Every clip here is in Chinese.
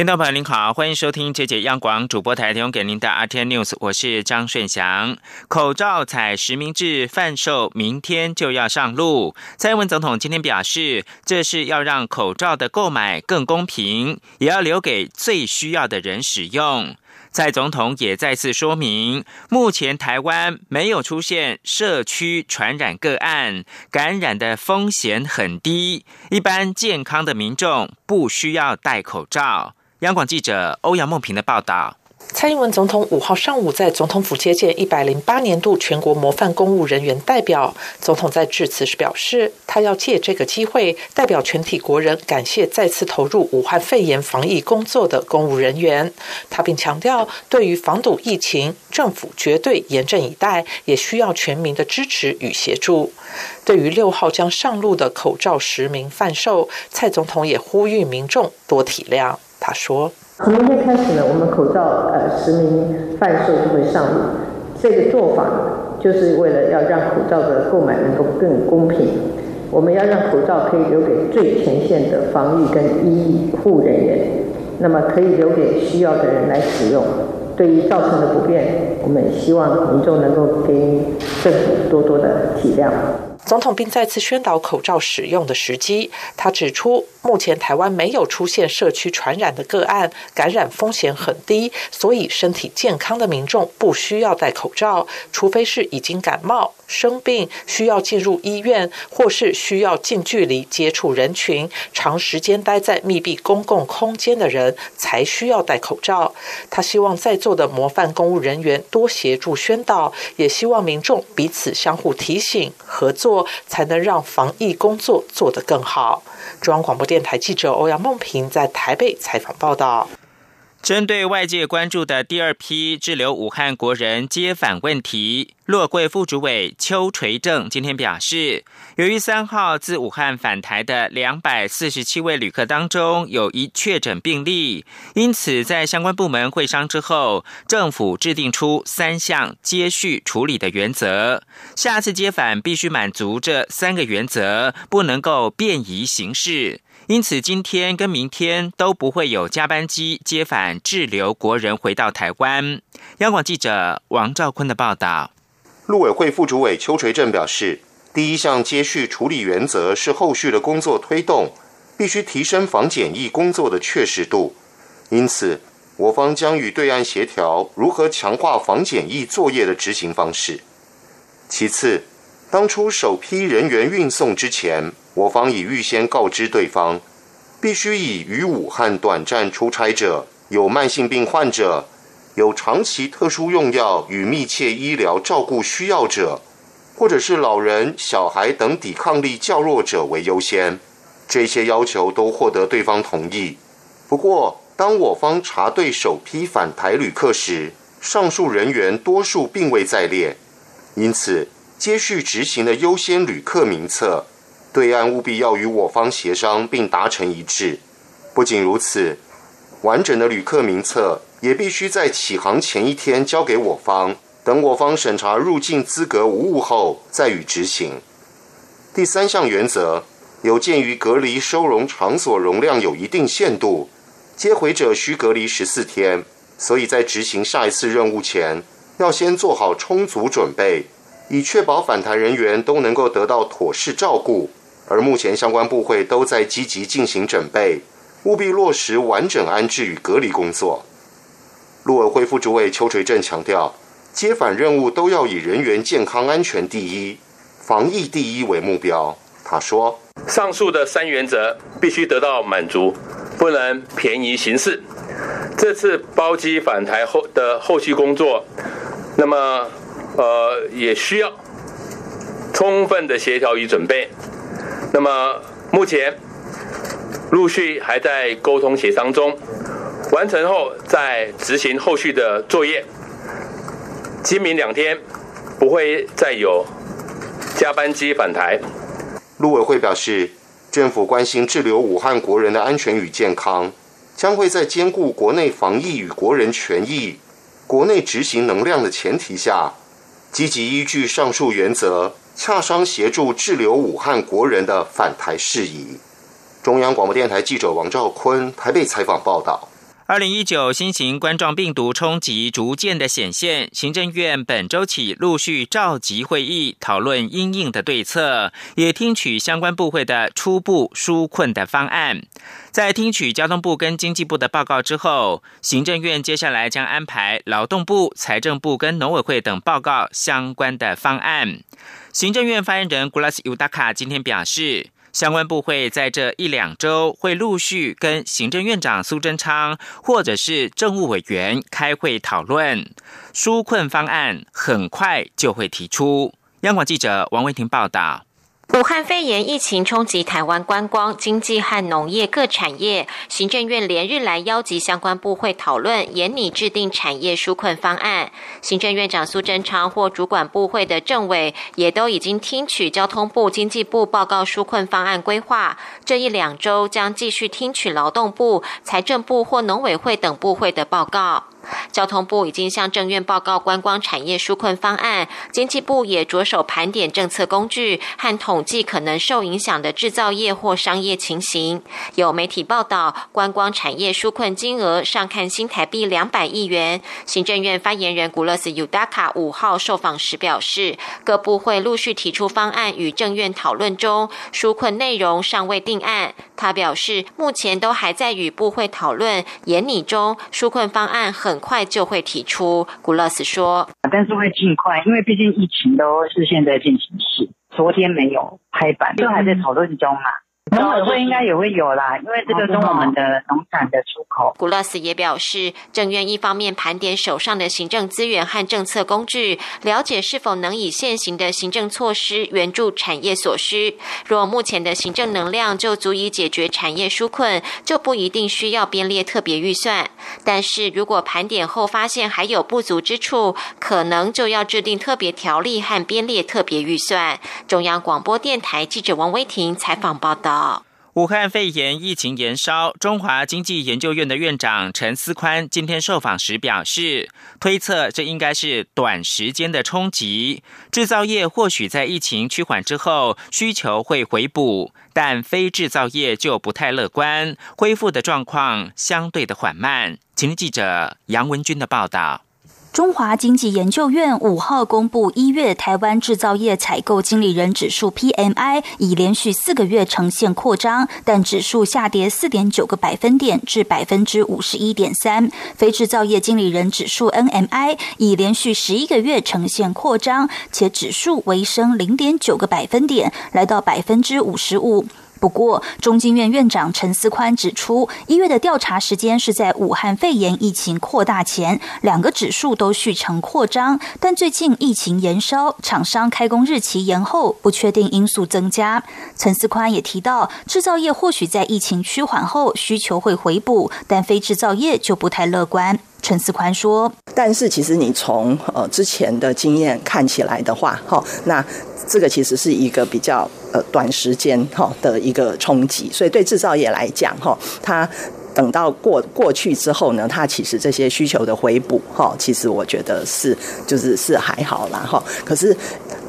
听众朋友您好，欢迎收听这节央广主播台提供给您的 RT News，我是张顺祥。口罩采实名制贩售，明天就要上路。蔡英文总统今天表示，这是要让口罩的购买更公平，也要留给最需要的人使用。蔡总统也再次说明，目前台湾没有出现社区传染个案，感染的风险很低，一般健康的民众不需要戴口罩。央广记者欧阳梦平的报道。蔡英文总统五号上午在总统府接见一百零八年度全国模范公务人员代表。总统在致辞时表示，他要借这个机会，代表全体国人感谢再次投入武汉肺炎防疫工作的公务人员。他并强调，对于防堵疫情，政府绝对严阵以待，也需要全民的支持与协助。对于六号将上路的口罩实名贩售，蔡总统也呼吁民众多体谅。他说。从明天开始呢，我们口罩呃实名贩售就会上路。这个做法就是为了要让口罩的购买能够更公平。我们要让口罩可以留给最前线的防疫跟医护人员，那么可以留给需要的人来使用。对于造成的不便，我们希望民众能够给予政府多多的体谅。总统并再次宣导口罩使用的时机。他指出，目前台湾没有出现社区传染的个案，感染风险很低，所以身体健康的民众不需要戴口罩，除非是已经感冒。生病需要进入医院，或是需要近距离接触人群、长时间待在密闭公共空间的人，才需要戴口罩。他希望在座的模范公务人员多协助宣导，也希望民众彼此相互提醒、合作，才能让防疫工作做得更好。中央广播电台记者欧阳梦萍在台北采访报道。针对外界关注的第二批滞留武汉国人接返问题，洛桂副主委邱垂正今天表示，由于三号自武汉返台的两百四十七位旅客当中有一确诊病例，因此在相关部门会商之后，政府制定出三项接续处理的原则。下次接返必须满足这三个原则，不能够便宜行事。因此，今天跟明天都不会有加班机接返滞留国人回到台湾。央广记者王兆坤的报道。陆委会副主委邱垂正表示，第一项接续处理原则是后续的工作推动必须提升防检疫工作的确实度，因此我方将与对岸协调如何强化防检疫作业的执行方式。其次，当初首批人员运送之前。我方已预先告知对方，必须以于武汉短暂出差者、有慢性病患者、有长期特殊用药与密切医疗照顾需要者，或者是老人、小孩等抵抗力较弱者为优先。这些要求都获得对方同意。不过，当我方查对首批返台旅客时，上述人员多数并未在列，因此接续执行的优先旅客名册。对岸务必要与我方协商并达成一致。不仅如此，完整的旅客名册也必须在起航前一天交给我方，等我方审查入境资格无误后再予执行。第三项原则，有鉴于隔离收容场所容量有一定限度，接回者需隔离十四天，所以在执行下一次任务前，要先做好充足准备，以确保返台人员都能够得到妥适照顾。而目前相关部会都在积极进行准备，务必落实完整安置与隔离工作。陆委会副主委邱垂正强调，接返任务都要以人员健康安全第一、防疫第一为目标。他说：“上述的三原则必须得到满足，不能便宜行事。这次包机返台后的后续工作，那么呃也需要充分的协调与准备。”那么目前陆续还在沟通协商中，完成后再执行后续的作业。今明两天不会再有加班机返台。陆委会表示，政府关心滞留武汉国人的安全与健康，将会在兼顾国内防疫与国人权益、国内执行能量的前提下，积极依据上述原则，洽商协助滞留武汉国人的返台事宜。中央广播电台记者王兆坤台北采访报道。二零一九新型冠状病毒冲击逐渐的显现，行政院本周起陆续召集会议，讨论应应的对策，也听取相关部会的初步纾困的方案。在听取交通部跟经济部的报告之后，行政院接下来将安排劳动部、财政部跟农委会等报告相关的方案。行政院发言人古拉斯尤达卡今天表示。相关部会在这一两周会陆续跟行政院长苏贞昌或者是政务委员开会讨论纾困方案，很快就会提出。央广记者王维婷报道。武汉肺炎疫情冲击台湾观光、经济和农业各产业，行政院连日来邀集相关部会讨论，严拟制定产业纾困方案。行政院长苏贞昌或主管部会的政委也都已经听取交通部、经济部报告纾困方案规划。这一两周将继续听取劳动部、财政部或农委会等部会的报告。交通部已经向政院报告观光产业纾困方案，经济部也着手盘点政策工具和统计可能受影响的制造业或商业情形。有媒体报道，观光产业纾困金额上看新台币两百亿元。行政院发言人古勒斯尤达卡五号受访时表示，各部会陆续提出方案与政院讨论中，纾困内容尚未定案。他表示，目前都还在与部会讨论研拟中，纾困方案很。快就会提出，古勒斯说，但是会尽快，因为毕竟疫情都是现在进行式，昨天没有拍板，都还在讨论中嘛。农委会应该也会有啦，因为这个跟我们的农产的出口。古勒斯也表示，政院一方面盘点手上的行政资源和政策工具，了解是否能以现行的行政措施援助产业所需。若目前的行政能量就足以解决产业纾困，就不一定需要编列特别预算。但是如果盘点后发现还有不足之处，可能就要制定特别条例和编列特别预算。中央广播电台记者王威婷采访报道。武汉肺炎疫情延烧，中华经济研究院的院长陈思宽今天受访时表示，推测这应该是短时间的冲击，制造业或许在疫情趋缓之后需求会回补，但非制造业就不太乐观，恢复的状况相对的缓慢。请记者杨文军的报道。中华经济研究院五号公布一月台湾制造业采购经理人指数 PMI 已连续四个月呈现扩张，但指数下跌四点九个百分点至百分之五十一点三。非制造业经理人指数 NMI 已连续十一个月呈现扩张，且指数微升零点九个百分点，来到百分之五十五。不过，中经院院长陈思宽指出，一月的调查时间是在武汉肺炎疫情扩大前，两个指数都续呈扩张。但最近疫情延烧，厂商开工日期延后，不确定因素增加。陈思宽也提到，制造业或许在疫情趋缓后需求会回补，但非制造业就不太乐观。陈思宽说：“但是其实你从呃之前的经验看起来的话，哈，那这个其实是一个比较呃短时间哈的一个冲击，所以对制造业来讲，哈，它。”等到过过去之后呢，它其实这些需求的回补，哈，其实我觉得是就是是还好啦，哈。可是，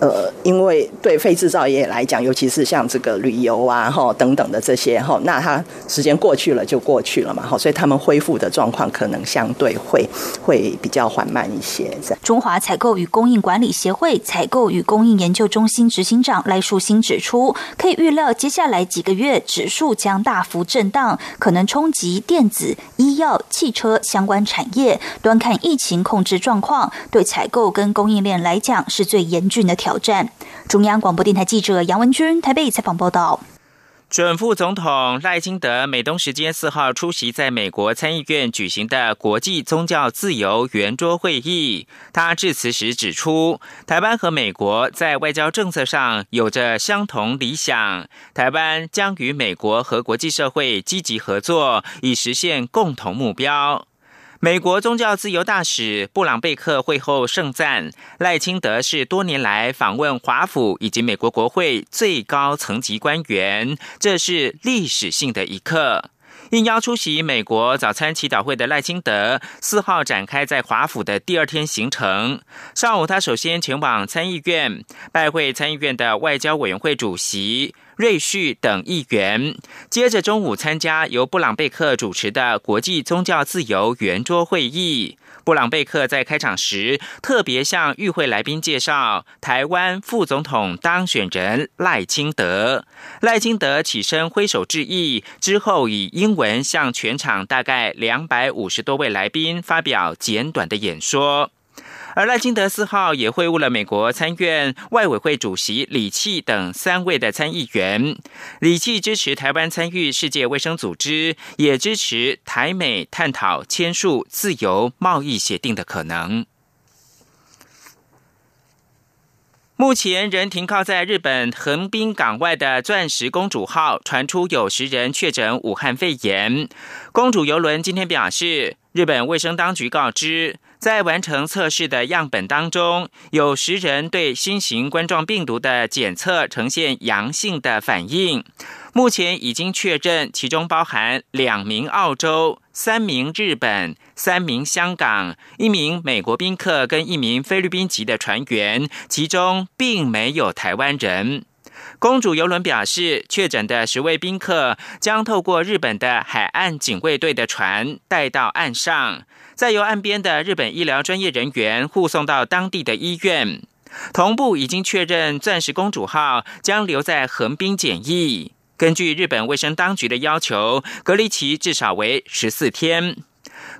呃，因为对非制造业来讲，尤其是像这个旅游啊，哈等等的这些，哈，那它时间过去了就过去了嘛，哈，所以他们恢复的状况可能相对会会比较缓慢一些。中华采购与供应管理协会采购与供应研究中心执行长赖树新指出，可以预料接下来几个月指数将大幅震荡，可能冲击。电子、医药、汽车相关产业，端看疫情控制状况，对采购跟供应链来讲是最严峻的挑挑战。中央广播电台记者杨文君台北采访报道。准副总统赖金德美东时间四号出席在美国参议院举行的国际宗教自由圆桌会议。他致辞时指出，台湾和美国在外交政策上有着相同理想，台湾将与美国和国际社会积极合作，以实现共同目标。美国宗教自由大使布朗贝克会后盛赞赖清德是多年来访问华府以及美国国会最高层级官员，这是历史性的一刻。应邀出席美国早餐祈祷会的赖清德，四号展开在华府的第二天行程。上午，他首先前往参议院拜会参议院的外交委员会主席瑞旭等议员，接着中午参加由布朗贝克主持的国际宗教自由圆桌会议。布朗贝克在开场时特别向与会来宾介绍台湾副总统当选人赖清德。赖清德起身挥手致意，之后以英文向全场大概两百五十多位来宾发表简短的演说。而赖清德四号也会晤了美国参院外委会主席李契等三位的参议员。李契支持台湾参与世界卫生组织，也支持台美探讨签署自由贸易协定的可能。目前仍停靠在日本横滨港外的“钻石公主号”传出有十人确诊武汉肺炎。公主游轮今天表示，日本卫生当局告知。在完成测试的样本当中，有十人对新型冠状病毒的检测呈现阳性的反应。目前已经确认，其中包含两名澳洲、三名日本、三名香港、一名美国宾客跟一名菲律宾籍的船员，其中并没有台湾人。公主游轮表示，确诊的十位宾客将透过日本的海岸警卫队的船带到岸上。再由岸边的日本医疗专业人员护送到当地的医院，同步已经确认“钻石公主号”将留在横滨检疫。根据日本卫生当局的要求，隔离期至少为十四天。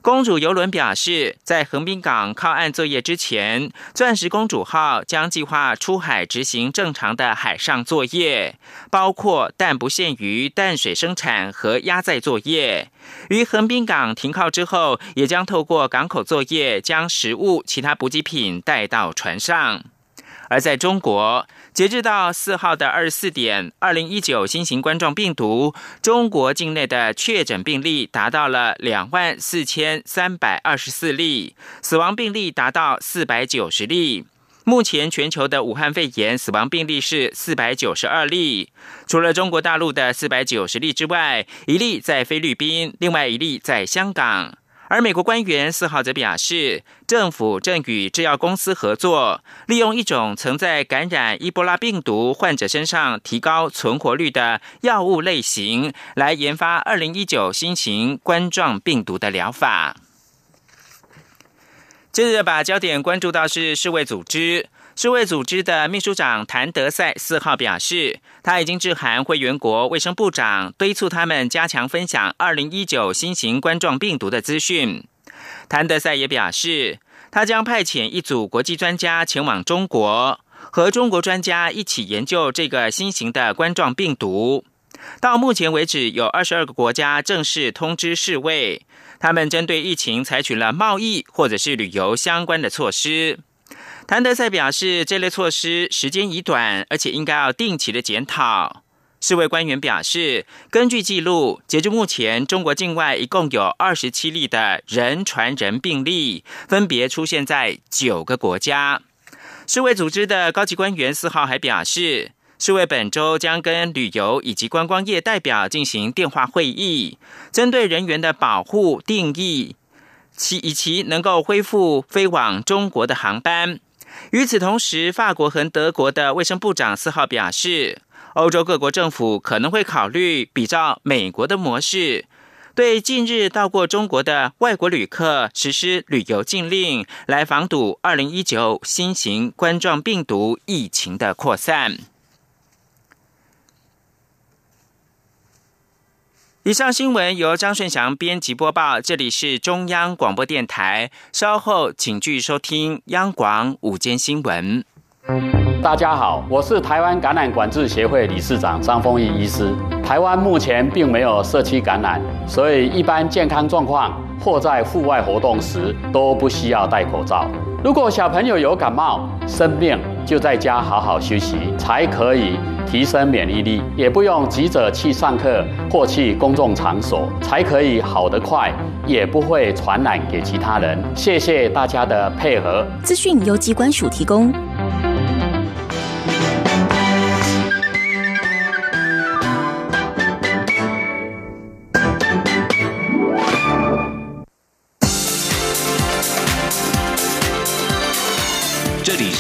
公主游轮表示，在横滨港靠岸作业之前，钻石公主号将计划出海执行正常的海上作业，包括但不限于淡水生产和压载作业。于横滨港停靠之后，也将透过港口作业，将食物、其他补给品带到船上。而在中国。截至到四号的二十四点，二零一九新型冠状病毒中国境内的确诊病例达到了两万四千三百二十四例，死亡病例达到四百九十例。目前全球的武汉肺炎死亡病例是四百九十二例，除了中国大陆的四百九十例之外，一例在菲律宾，另外一例在香港。而美国官员四号则表示，政府正与制药公司合作，利用一种曾在感染伊波拉病毒患者身上提高存活率的药物类型，来研发二零一九新型冠状病毒的疗法。接着把焦点关注到是世卫组织。世卫组织的秘书长谭德赛四号表示，他已经致函会员国卫生部长，敦促他们加强分享二零一九新型冠状病毒的资讯。谭德赛也表示，他将派遣一组国际专家前往中国，和中国专家一起研究这个新型的冠状病毒。到目前为止，有二十二个国家正式通知世卫，他们针对疫情采取了贸易或者是旅游相关的措施。谭德赛表示，这类措施时间已短，而且应该要定期的检讨。世卫官员表示，根据记录，截至目前，中国境外一共有二十七例的人传人病例，分别出现在九个国家。世卫组织的高级官员四号还表示，世卫本周将跟旅游以及观光业代表进行电话会议，针对人员的保护定义，其以其能够恢复飞往中国的航班。与此同时，法国和德国的卫生部长四号表示，欧洲各国政府可能会考虑比照美国的模式，对近日到过中国的外国旅客实施旅游禁令，来防堵二零一九新型冠状病毒疫情的扩散。以上新闻由张顺祥编辑播报，这里是中央广播电台。稍后请继续收听央广午间新闻。大家好，我是台湾感染管制协会理事长张丰毅医师。台湾目前并没有社区感染，所以一般健康状况或在户外活动时都不需要戴口罩。如果小朋友有感冒、生病，就在家好好休息，才可以提升免疫力。也不用急着去上课或去公众场所，才可以好得快，也不会传染给其他人。谢谢大家的配合。资讯由机关署提供。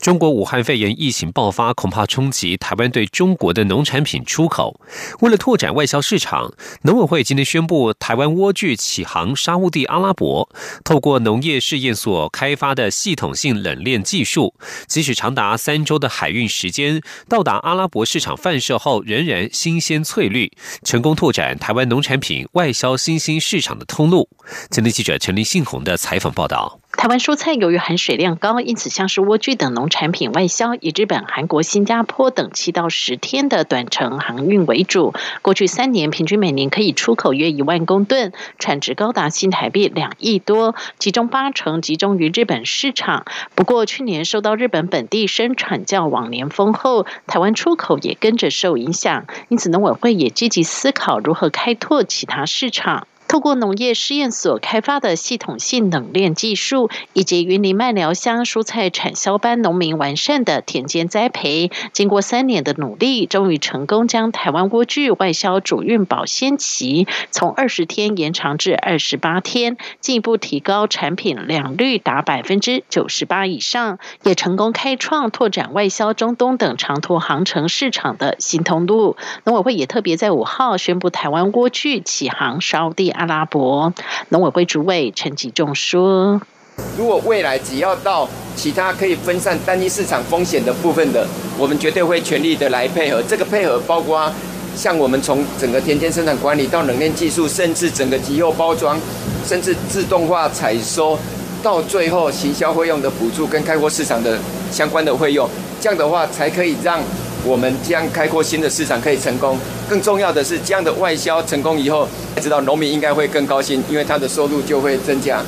中国武汉肺炎疫情爆发，恐怕冲击台湾对中国的农产品出口。为了拓展外销市场，农委会今天宣布，台湾莴苣起航沙乌地阿拉伯，透过农业试验所开发的系统性冷链技术，即使长达三周的海运时间，到达阿拉伯市场贩售后，仍然新鲜翠绿，成功拓展台湾农产品外销新兴市场的通路。前天记者陈立信宏的采访报道。台湾蔬菜由于含水量高，因此像是莴苣等农产品外销以日本、韩国、新加坡等七到十天的短程航运为主。过去三年平均每年可以出口约一万公吨，产值高达新台币两亿多，其中八成集中于日本市场。不过去年受到日本本地生产较往年丰厚，台湾出口也跟着受影响，因此农委会也积极思考如何开拓其他市场。透过农业试验所开发的系统性冷链技术，以及云林麦寮乡蔬菜产销班农民完善的田间栽培，经过三年的努力，终于成功将台湾莴苣外销主运保鲜期从二十天延长至二十八天，进一步提高产品良率达百分之九十八以上，也成功开创拓展外销中东等长途航程市场的新通路。农委会也特别在五号宣布，台湾莴苣起航烧地。阿拉伯农委会主委陈吉仲说：“如果未来只要到其他可以分散单一市场风险的部分的，我们绝对会全力的来配合。这个配合包括像我们从整个田间生产管理到冷链技术，甚至整个集后包装，甚至自动化采收，到最后行销会用的补助跟开阔市场的相关的费用，这样的话才可以让。”我们将开阔新的市场可以成功，更重要的是这样的外销成功以后，知道农民应该会更高兴，因为他的收入就会增加。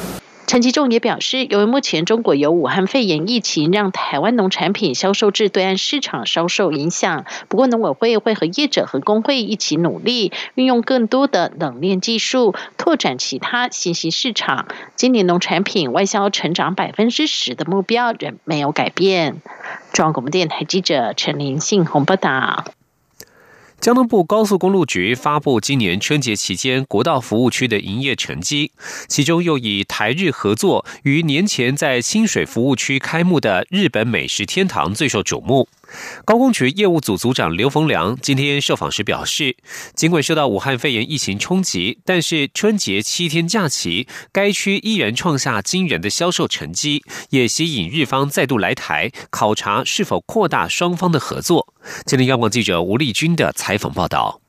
陈吉仲也表示，由于目前中国有武汉肺炎疫情，让台湾农产品销售至对岸市场稍受影响。不过，农委会会和业者和工会一起努力，运用更多的冷链技术，拓展其他新兴市场。今年农产品外销成长百分之十的目标仍没有改变。中央广播电台记者陈林信宏报道。交通部高速公路局发布今年春节期间国道服务区的营业成绩，其中又以台日合作于年前在清水服务区开幕的日本美食天堂最受瞩目。高工局业务组组长刘逢良今天受访时表示，尽管受到武汉肺炎疫情冲击，但是春节七天假期，该区依然创下惊人的销售成绩，也吸引日方再度来台考察是否扩大双方的合作。今天央广记者吴丽君的采访报道。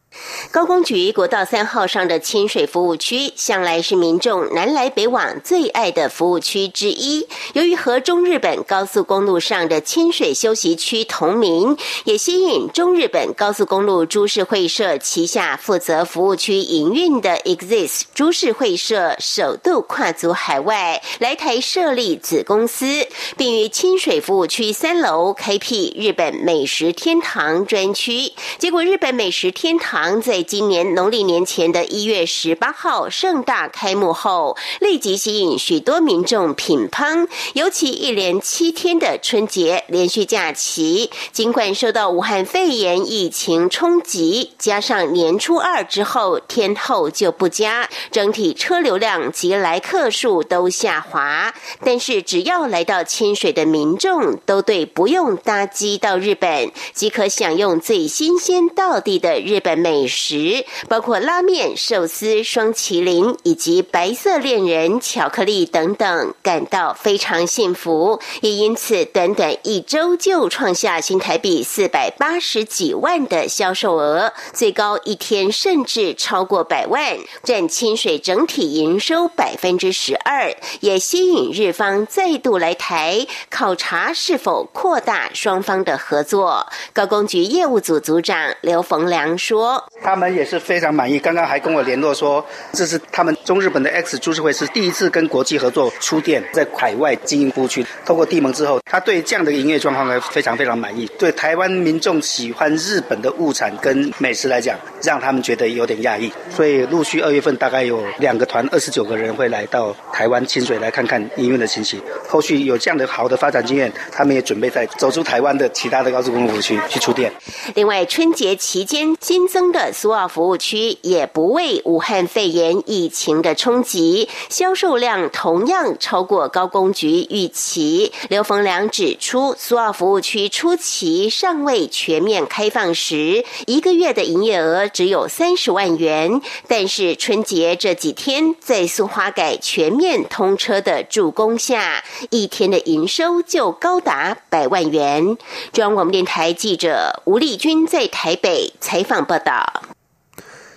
高工局国道三号上的清水服务区，向来是民众南来北往最爱的服务区之一。由于和中日本高速公路上的清水休息区同名，也吸引中日本高速公路株式会社旗下负责服务区营运的 Exist 株式会社，首度跨足海外，来台设立子公司，并于清水服务区三楼开辟日本美食天堂专区。结果，日本美食天堂。在今年农历年前的一月十八号盛大开幕后，立即吸引许多民众品乓。尤其一连七天的春节连续假期，尽管受到武汉肺炎疫情冲击，加上年初二之后天后就不佳，整体车流量及来客数都下滑。但是只要来到清水的民众，都对不用搭机到日本即可享用最新鲜到地的日本美。美食包括拉面、寿司、双麒麟以及白色恋人巧克力等等，感到非常幸福，也因此短短一周就创下新台币四百八十几万的销售额，最高一天甚至超过百万，占清水整体营收百分之十二，也吸引日方再度来台考察是否扩大双方的合作。高工局业务组组长刘逢良说。他们也是非常满意，刚刚还跟我联络说，这是他们中日本的 X 株式会是第一次跟国际合作出店，在海外经营布区。透过地盟之后，他对这样的营业状况呢非常非常满意。对台湾民众喜欢日本的物产跟美食来讲，让他们觉得有点讶异。所以陆续二月份大概有两个团，二十九个人会来到台湾清水来看看营运的情形。后续有这样的好的发展经验，他们也准备在走出台湾的其他的高速公路区去出店。另外，春节期间新增的苏澳服务区也不为武汉肺炎疫情的冲击，销售量同样超过高工局预期。刘逢良指出，苏澳服务区初期尚未全面开放时，一个月的营业额只有三十万元，但是春节这几天在苏花改全面通车的助攻下，一天的营收就高达百万元。中央广播电台记者吴丽君在台北采访报道。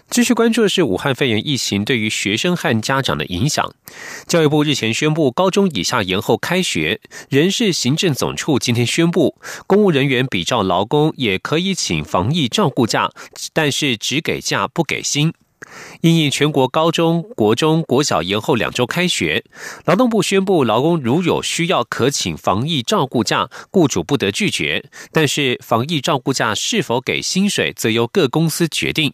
继续关注的是武汉肺炎疫情对于学生和家长的影响。教育部日前宣布，高中以下延后开学。人事行政总处今天宣布，公务人员比照劳工也可以请防疫照顾假，但是只给假不给薪。因应全国高中国中国小延后两周开学，劳动部宣布，劳工如有需要可请防疫照顾假，雇主不得拒绝。但是防疫照顾假是否给薪水，则由各公司决定。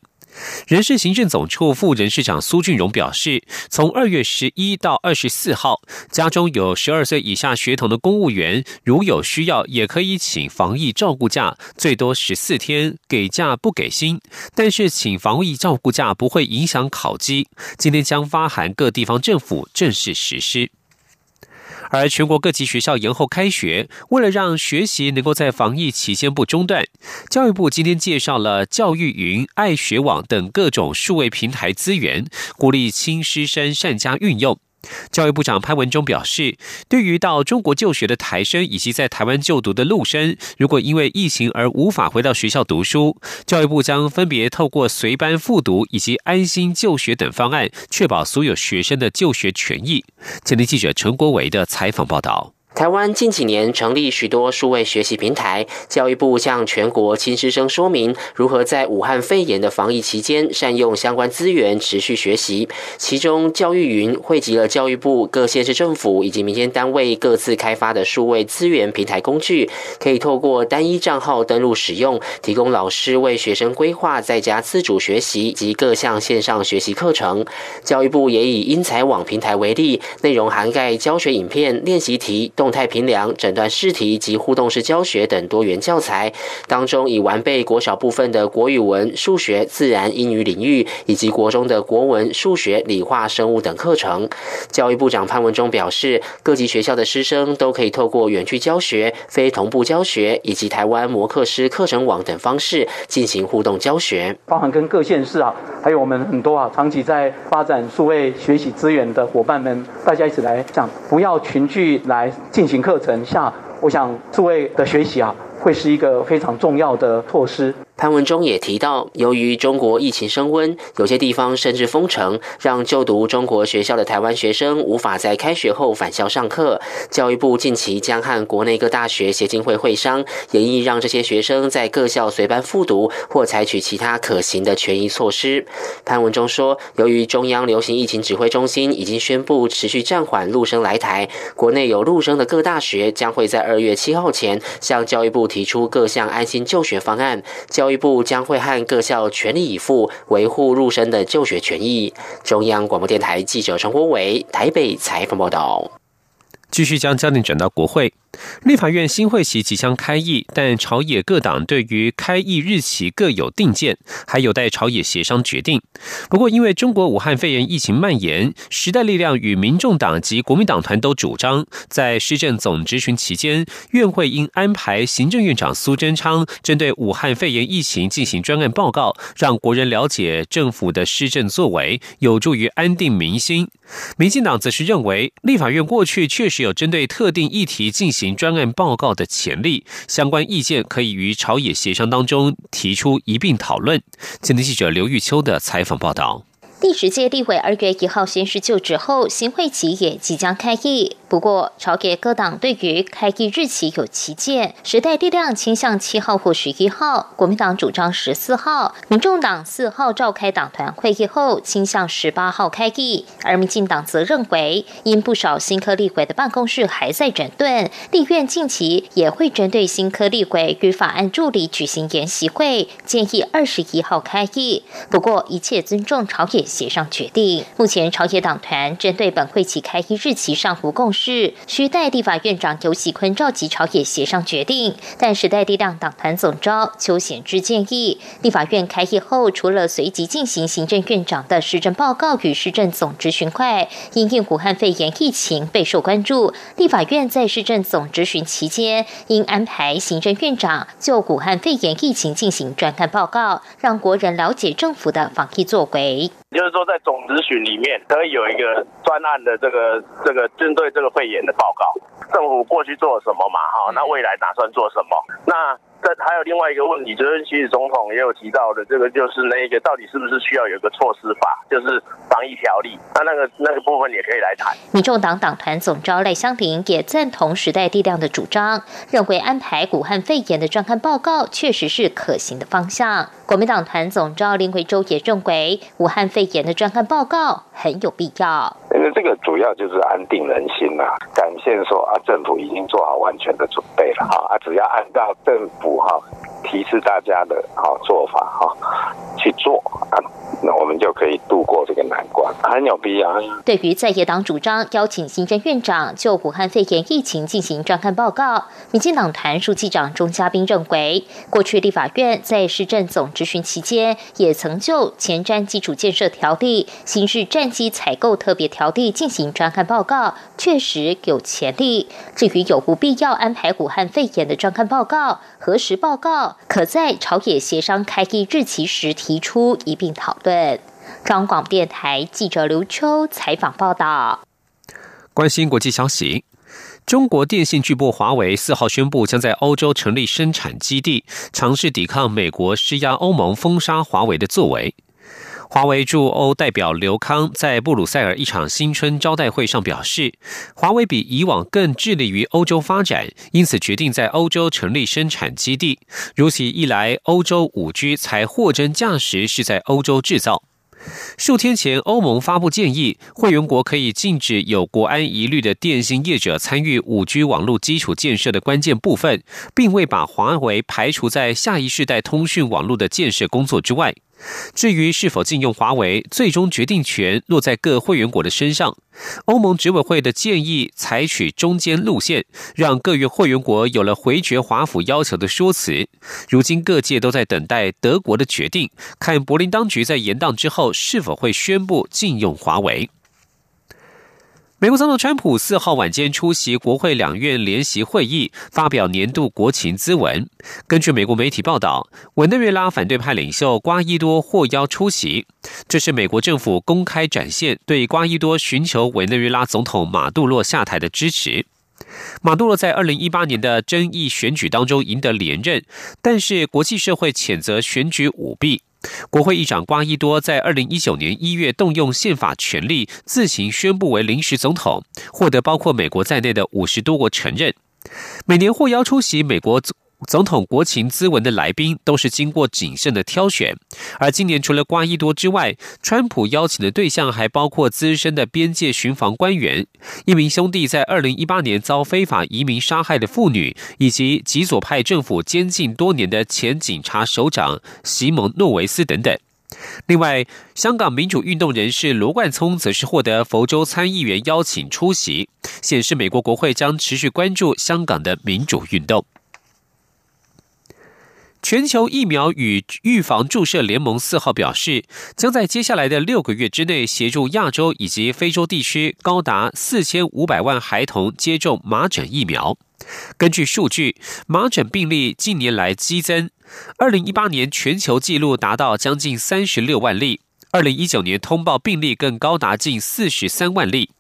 人事行政总处副人事长苏俊荣表示，从二月十一到二十四号，家中有十二岁以下学童的公务员，如有需要，也可以请防疫照顾假，最多十四天，给假不给薪。但是，请防疫照顾假不会影响考绩。今天将发函各地方政府正式实施。而全国各级学校延后开学，为了让学习能够在防疫期间不中断，教育部今天介绍了教育云、爱学网等各种数位平台资源，鼓励青师生善加运用。教育部长潘文忠表示，对于到中国就学的台生以及在台湾就读的陆生，如果因为疫情而无法回到学校读书，教育部将分别透过随班复读以及安心就学等方案，确保所有学生的就学权益。前天记者陈国伟的采访报道。台湾近几年成立许多数位学习平台，教育部向全国亲师生说明如何在武汉肺炎的防疫期间善用相关资源持续学习。其中，教育云汇集了教育部各县市政府以及民间单位各自开发的数位资源平台工具，可以透过单一账号登录使用，提供老师为学生规划在家自主学习及各项线上学习课程。教育部也以英才网平台为例，内容涵盖教学影片、练习题。动态评量、诊断试题及互动式教学等多元教材当中，已完备国小部分的国语文、数学、自然、英语领域，以及国中的国文、数学、理化、生物等课程。教育部长潘文忠表示，各级学校的师生都可以透过远距教学、非同步教学以及台湾模课师课程网等方式进行互动教学，包含跟各县市啊，还有我们很多啊，长期在发展数位学习资源的伙伴们，大家一起来讲，不要群聚来。进行课程下，我想诸位的学习啊，会是一个非常重要的措施。潘文中也提到，由于中国疫情升温，有些地方甚至封城，让就读中国学校的台湾学生无法在开学后返校上课。教育部近期将和国内各大学协进会会商，研议让这些学生在各校随班复读，或采取其他可行的权益措施。潘文中说，由于中央流行疫情指挥中心已经宣布持续暂缓陆生来台，国内有陆生的各大学将会在二月七号前向教育部提出各项安心就学方案。教育部将会和各校全力以赴维护入生的就学权益。中央广播电台记者陈国伟台北采访报道。继续将焦点转到国会。立法院新会期即将开议，但朝野各党对于开议日期各有定见，还有待朝野协商决定。不过，因为中国武汉肺炎疫情蔓延，时代力量与民众党及国民党团都主张，在施政总执行期间，院会应安排行政院长苏贞昌针对武汉肺炎疫情进行专案报告，让国人了解政府的施政作为，有助于安定民心。民进党则是认为，立法院过去确实有针对特定议题进行。行专案报告的潜力，相关意见可以与朝野协商当中提出一并讨论。今天记者刘玉秋的采访报道。第十届立委二月一号宣誓就职后，新会期也即将开议。不过，朝野各党对于开议日期有旗见，时代力量倾向七号或十一号，国民党主张十四号，民众党四号召开党团会议后倾向十八号开议，而民进党则认为，因不少新科立委的办公室还在整顿，立院近期也会针对新科立委与法案助理举行研习会，建议二十一号开议。不过，一切尊重朝野协商决定。目前朝野党团针对本会期开议日期尚无共识。需待立法院长尤喜坤召集朝野协商决定，但时代力量党团总召邱显之建议，立法院开议后，除了随即进行行政院长的施政报告与施政总执询会，因应武汉肺炎疫情备受关注，立法院在施政总执询期间，应安排行政院长就武汉肺炎疫情进行专案报告，让国人了解政府的防疫作为。就是说，在总咨询里面可以有一个专案的这个这个针对这个肺炎的报告，政府过去做了什么嘛？哈，那未来打算做什么？那。这还有另外一个问题，就是其实总统也有提到的，这个就是那个到底是不是需要有一个措施法，就是防疫条例，那那个那个部分也可以来谈。民众党党团总召赖香林也赞同时代力量的主张，认为安排武汉肺炎的专案报告确实是可行的方向。国民党团总召林维洲也认为，武汉肺炎的专案报告很有必要。因为这个主要就是安定人心呐，展现说啊，政府已经做好完全的准备了哈啊，只要按照政府哈提示大家的好做法哈去做啊。那我们就可以度过这个难，很有必要。对于在野党主张邀请行政院长就武汉肺炎疫情进行专案报告，民进党团书记长钟嘉宾认为，过去立法院在市政总执行期间，也曾就前瞻基础建设条例、新式战机采购特别条例进行专案报告，确实有潜力。至于有无必要安排武汉肺炎的专案报告，何时报告，可在朝野协商开议日期时提出一并讨论。中广电台记者刘秋采访报道。关心国际消息，中国电信巨擘华为四号宣布，将在欧洲成立生产基地，尝试抵抗美国施压欧盟封杀华为的作为。华为驻欧代表刘康在布鲁塞尔一场新春招待会上表示，华为比以往更致力于欧洲发展，因此决定在欧洲成立生产基地。如此一来，欧洲五 G 才货真价实是在欧洲制造。数天前，欧盟发布建议，会员国可以禁止有国安疑虑的电信业者参与五 G 网络基础建设的关键部分，并未把华为排除在下一世代通讯网络的建设工作之外。至于是否禁用华为，最终决定权落在各会员国的身上。欧盟执委会的建议采取中间路线，让各月会员国有了回绝华府要求的说辞。如今各界都在等待德国的决定，看柏林当局在延宕之后是否会宣布禁用华为。美国总统川普四号晚间出席国会两院联席会议，发表年度国情咨文。根据美国媒体报道，委内瑞拉反对派领袖瓜伊多获邀出席，这是美国政府公开展现对瓜伊多寻求委内瑞拉总统马杜洛下台的支持。马杜罗在二零一八年的争议选举当中赢得连任，但是国际社会谴责选举舞弊。国会议长瓜伊多在二零一九年一月动用宪法权力，自行宣布为临时总统，获得包括美国在内的五十多国承认。每年获邀出席美国。总统国情咨文的来宾都是经过谨慎的挑选，而今年除了瓜伊多之外，川普邀请的对象还包括资深的边界巡防官员、一名兄弟在二零一八年遭非法移民杀害的妇女，以及极左派政府监禁多年的前警察首长席蒙诺维斯等等。另外，香港民主运动人士罗冠聪则是获得佛州参议员邀请出席，显示美国国会将持续关注香港的民主运动。全球疫苗与预防注射联盟四号表示，将在接下来的六个月之内协助亚洲以及非洲地区高达四千五百万孩童接种麻疹疫苗。根据数据，麻疹病例近年来激增，二零一八年全球纪录达到将近三十六万例，二零一九年通报病例更高达近四十三万例。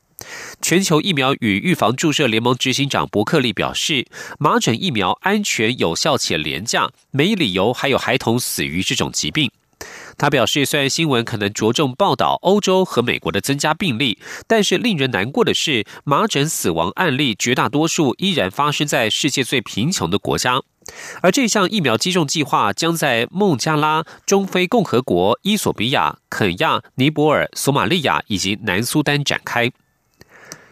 全球疫苗与预防注射联盟执行长伯克利表示，麻疹疫苗安全有效且廉价，没理由还有孩童死于这种疾病。他表示，虽然新闻可能着重报道欧洲和美国的增加病例，但是令人难过的是，麻疹死亡案例绝大多数依然发生在世界最贫穷的国家。而这项疫苗接种计划将在孟加拉、中非共和国、伊索比亚、肯亚、尼泊尔、索马利亚以及南苏丹展开。